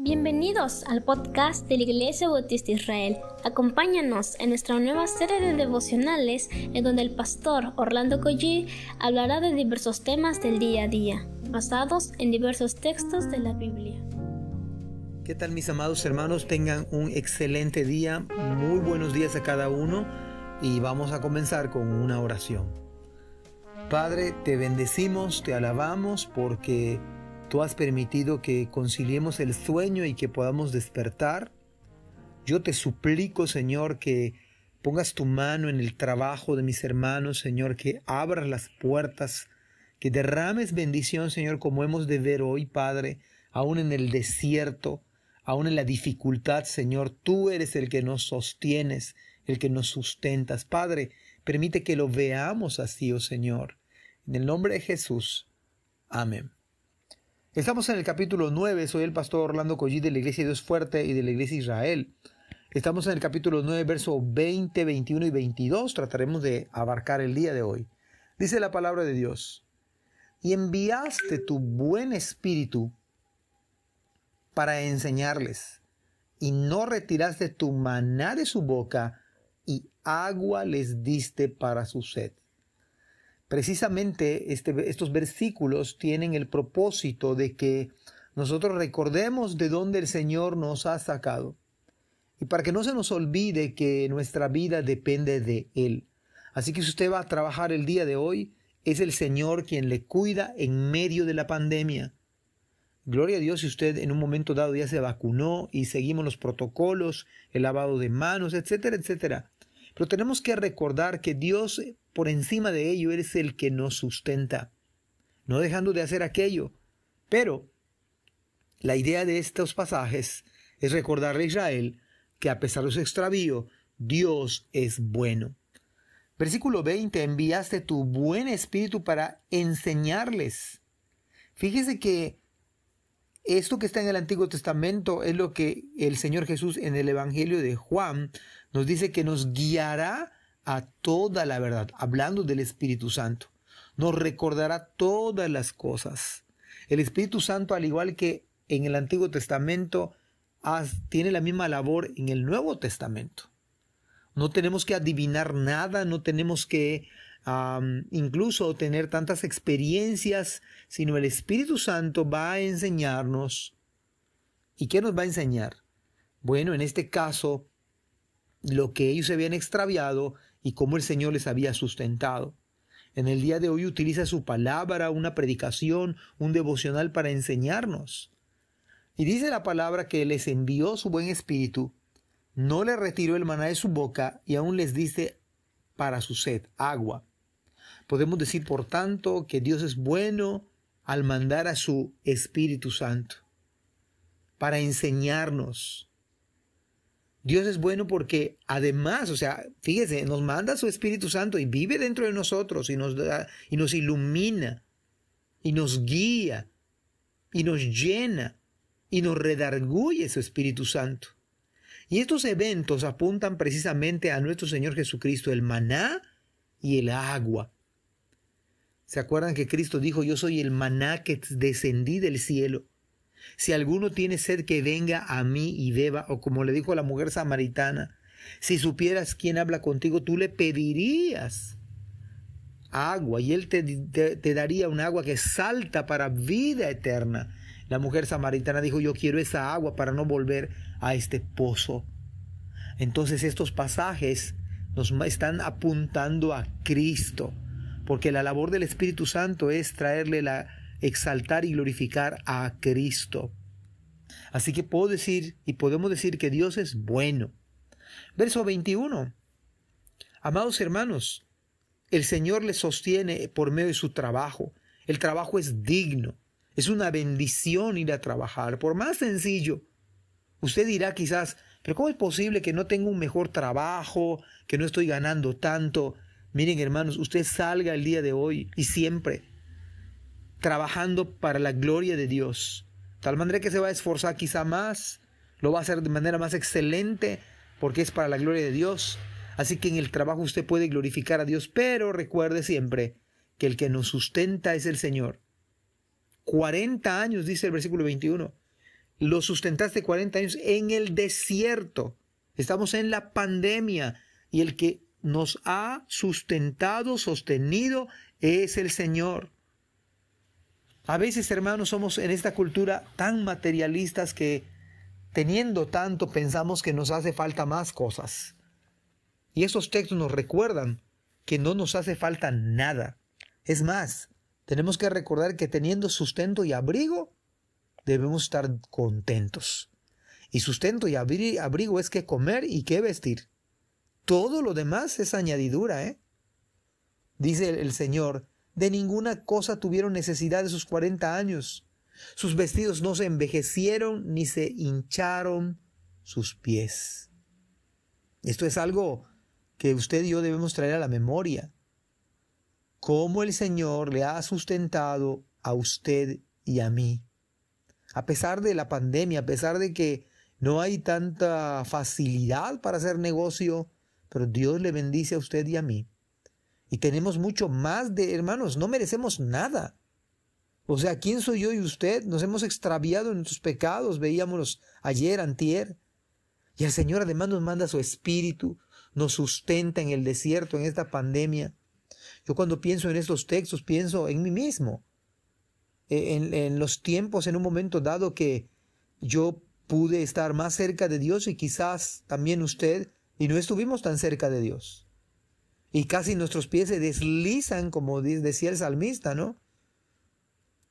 Bienvenidos al podcast de la Iglesia Bautista Israel. Acompáñanos en nuestra nueva serie de devocionales en donde el pastor Orlando Collie hablará de diversos temas del día a día, basados en diversos textos de la Biblia. ¿Qué tal mis amados hermanos? Tengan un excelente día, muy buenos días a cada uno y vamos a comenzar con una oración. Padre, te bendecimos, te alabamos porque Tú has permitido que conciliemos el sueño y que podamos despertar. Yo te suplico, Señor, que pongas tu mano en el trabajo de mis hermanos, Señor, que abras las puertas, que derrames bendición, Señor, como hemos de ver hoy, Padre, aún en el desierto, aún en la dificultad, Señor, tú eres el que nos sostienes, el que nos sustentas. Padre, permite que lo veamos así, oh Señor. En el nombre de Jesús. Amén. Estamos en el capítulo 9, soy el pastor Orlando Collí de la Iglesia de Dios Fuerte y de la Iglesia Israel. Estamos en el capítulo 9, verso 20, 21 y 22, trataremos de abarcar el día de hoy. Dice la palabra de Dios, y enviaste tu buen espíritu para enseñarles, y no retiraste tu maná de su boca, y agua les diste para su sed. Precisamente este, estos versículos tienen el propósito de que nosotros recordemos de dónde el Señor nos ha sacado. Y para que no se nos olvide que nuestra vida depende de Él. Así que si usted va a trabajar el día de hoy, es el Señor quien le cuida en medio de la pandemia. Gloria a Dios si usted en un momento dado ya se vacunó y seguimos los protocolos, el lavado de manos, etcétera, etcétera. Pero tenemos que recordar que Dios por encima de ello eres el que nos sustenta, no dejando de hacer aquello. Pero la idea de estos pasajes es recordarle a Israel que a pesar de su extravío, Dios es bueno. Versículo 20, enviaste tu buen espíritu para enseñarles. Fíjese que esto que está en el Antiguo Testamento es lo que el Señor Jesús en el Evangelio de Juan nos dice que nos guiará a toda la verdad, hablando del Espíritu Santo. Nos recordará todas las cosas. El Espíritu Santo, al igual que en el Antiguo Testamento, tiene la misma labor en el Nuevo Testamento. No tenemos que adivinar nada, no tenemos que incluso tener tantas experiencias, sino el Espíritu Santo va a enseñarnos. ¿Y qué nos va a enseñar? Bueno, en este caso, lo que ellos se habían extraviado y cómo el Señor les había sustentado. En el día de hoy utiliza su palabra, una predicación, un devocional para enseñarnos. Y dice la palabra que les envió su buen espíritu, no le retiró el maná de su boca y aún les dice para su sed agua. Podemos decir, por tanto, que Dios es bueno al mandar a su Espíritu Santo para enseñarnos, Dios es bueno porque además, o sea, fíjese, nos manda su Espíritu Santo y vive dentro de nosotros y nos, da, y nos ilumina y nos guía y nos llena y nos redarguye su Espíritu Santo. Y estos eventos apuntan precisamente a nuestro Señor Jesucristo, el maná y el agua. ¿Se acuerdan que Cristo dijo, yo soy el maná que descendí del cielo? Si alguno tiene sed, que venga a mí y beba, o como le dijo la mujer samaritana, si supieras quién habla contigo, tú le pedirías agua y él te, te, daría un agua que salta para vida eterna. La mujer samaritana dijo, yo quiero esa agua para no volver a este pozo. Entonces estos pasajes nos están apuntando a Cristo, porque la labor del Espíritu Santo es traerle la, exaltar y glorificar a Cristo. Así que puedo decir y podemos decir que Dios es bueno. Verso 21. Amados hermanos, el Señor les sostiene por medio de su trabajo. El trabajo es digno. Es una bendición ir a trabajar, por más sencillo. Usted dirá quizás, pero ¿cómo es posible que no tenga un mejor trabajo, que no estoy ganando tanto? Miren hermanos, usted salga el día de hoy y siempre trabajando para la gloria de Dios. Tal manera que se va a esforzar quizá más, lo va a hacer de manera más excelente, porque es para la gloria de Dios. Así que en el trabajo usted puede glorificar a Dios, pero recuerde siempre que el que nos sustenta es el Señor. 40 años, dice el versículo 21. lo sustentaste 40 años en el desierto. Estamos en la pandemia y el que nos ha sustentado, sostenido, es el Señor. A veces, hermanos, somos en esta cultura tan materialistas que teniendo tanto pensamos que nos hace falta más cosas. Y esos textos nos recuerdan que no nos hace falta nada. Es más, tenemos que recordar que teniendo sustento y abrigo, debemos estar contentos. Y sustento y abrigo es que comer y que vestir. Todo lo demás es añadidura, ¿eh? Dice el Señor, de ninguna cosa tuvieron necesidad de sus cuarenta años. Sus vestidos no se envejecieron ni se hincharon sus pies. Esto es algo que usted y yo debemos traer a la memoria. Cómo el Señor le ha sustentado a usted y a mí. A pesar de la pandemia, a pesar de que no hay tanta facilidad para hacer negocio, pero Dios le bendice a usted y a mí. Y tenemos mucho más de hermanos, no merecemos nada. O sea, ¿quién soy yo y usted? Nos hemos extraviado en nuestros pecados, veíamos ayer, antier. Y el Señor además nos manda su espíritu, nos sustenta en el desierto, en esta pandemia. Yo cuando pienso en estos textos, pienso en mí mismo. E, en, en los tiempos, en un momento dado que yo pude estar más cerca de Dios y quizás también usted, y no estuvimos tan cerca de Dios y casi nuestros pies se deslizan, como decía el salmista, ¿no?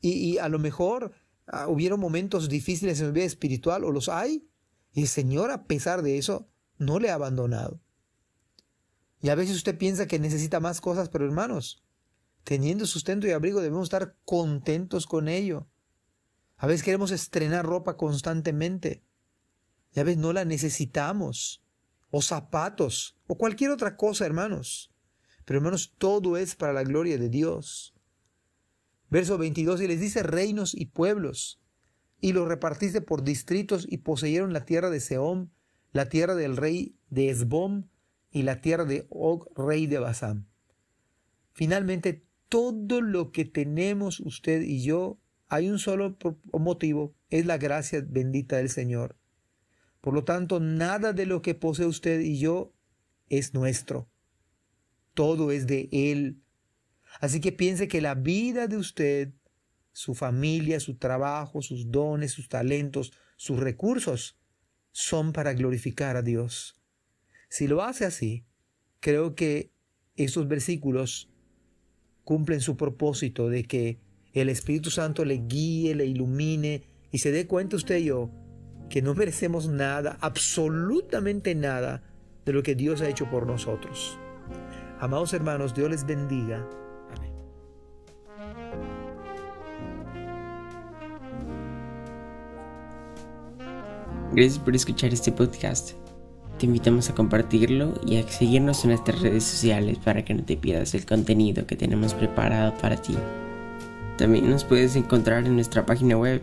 Y, a lo mejor ah, hubieron momentos difíciles en mi vida espiritual, o los hay, y el Señor, a pesar de eso, no le ha abandonado. Y a veces usted piensa que necesita más cosas, pero hermanos, teniendo sustento y abrigo debemos estar contentos con ello. A veces queremos estrenar ropa constantemente. Y a veces no la necesitamos o zapatos, o cualquier otra cosa, hermanos. Pero hermanos, todo es para la gloria de Dios. Verso 22, y les dice reinos y pueblos, y los repartiste por distritos y poseyeron la tierra de Seón, la tierra del rey de Esbom y la tierra de Og, rey de Basán. Finalmente, todo lo que tenemos usted y yo, hay un solo motivo, es la gracia bendita del Señor. Por lo tanto, nada de lo que posee usted y yo es nuestro. Todo es de Él. Así que piense que la vida de usted, su familia, su trabajo, sus dones, sus talentos, sus recursos, son para glorificar a Dios. Si lo hace así, creo que estos versículos cumplen su propósito de que el Espíritu Santo le guíe, le ilumine y se dé cuenta usted y yo que no merecemos nada, absolutamente nada de lo que Dios ha hecho por nosotros. Amados hermanos, Dios les bendiga. Amén. Gracias por escuchar este podcast. Te invitamos a compartirlo y a seguirnos en nuestras redes sociales para que no te pierdas el contenido que tenemos preparado para ti. También nos puedes encontrar en nuestra página web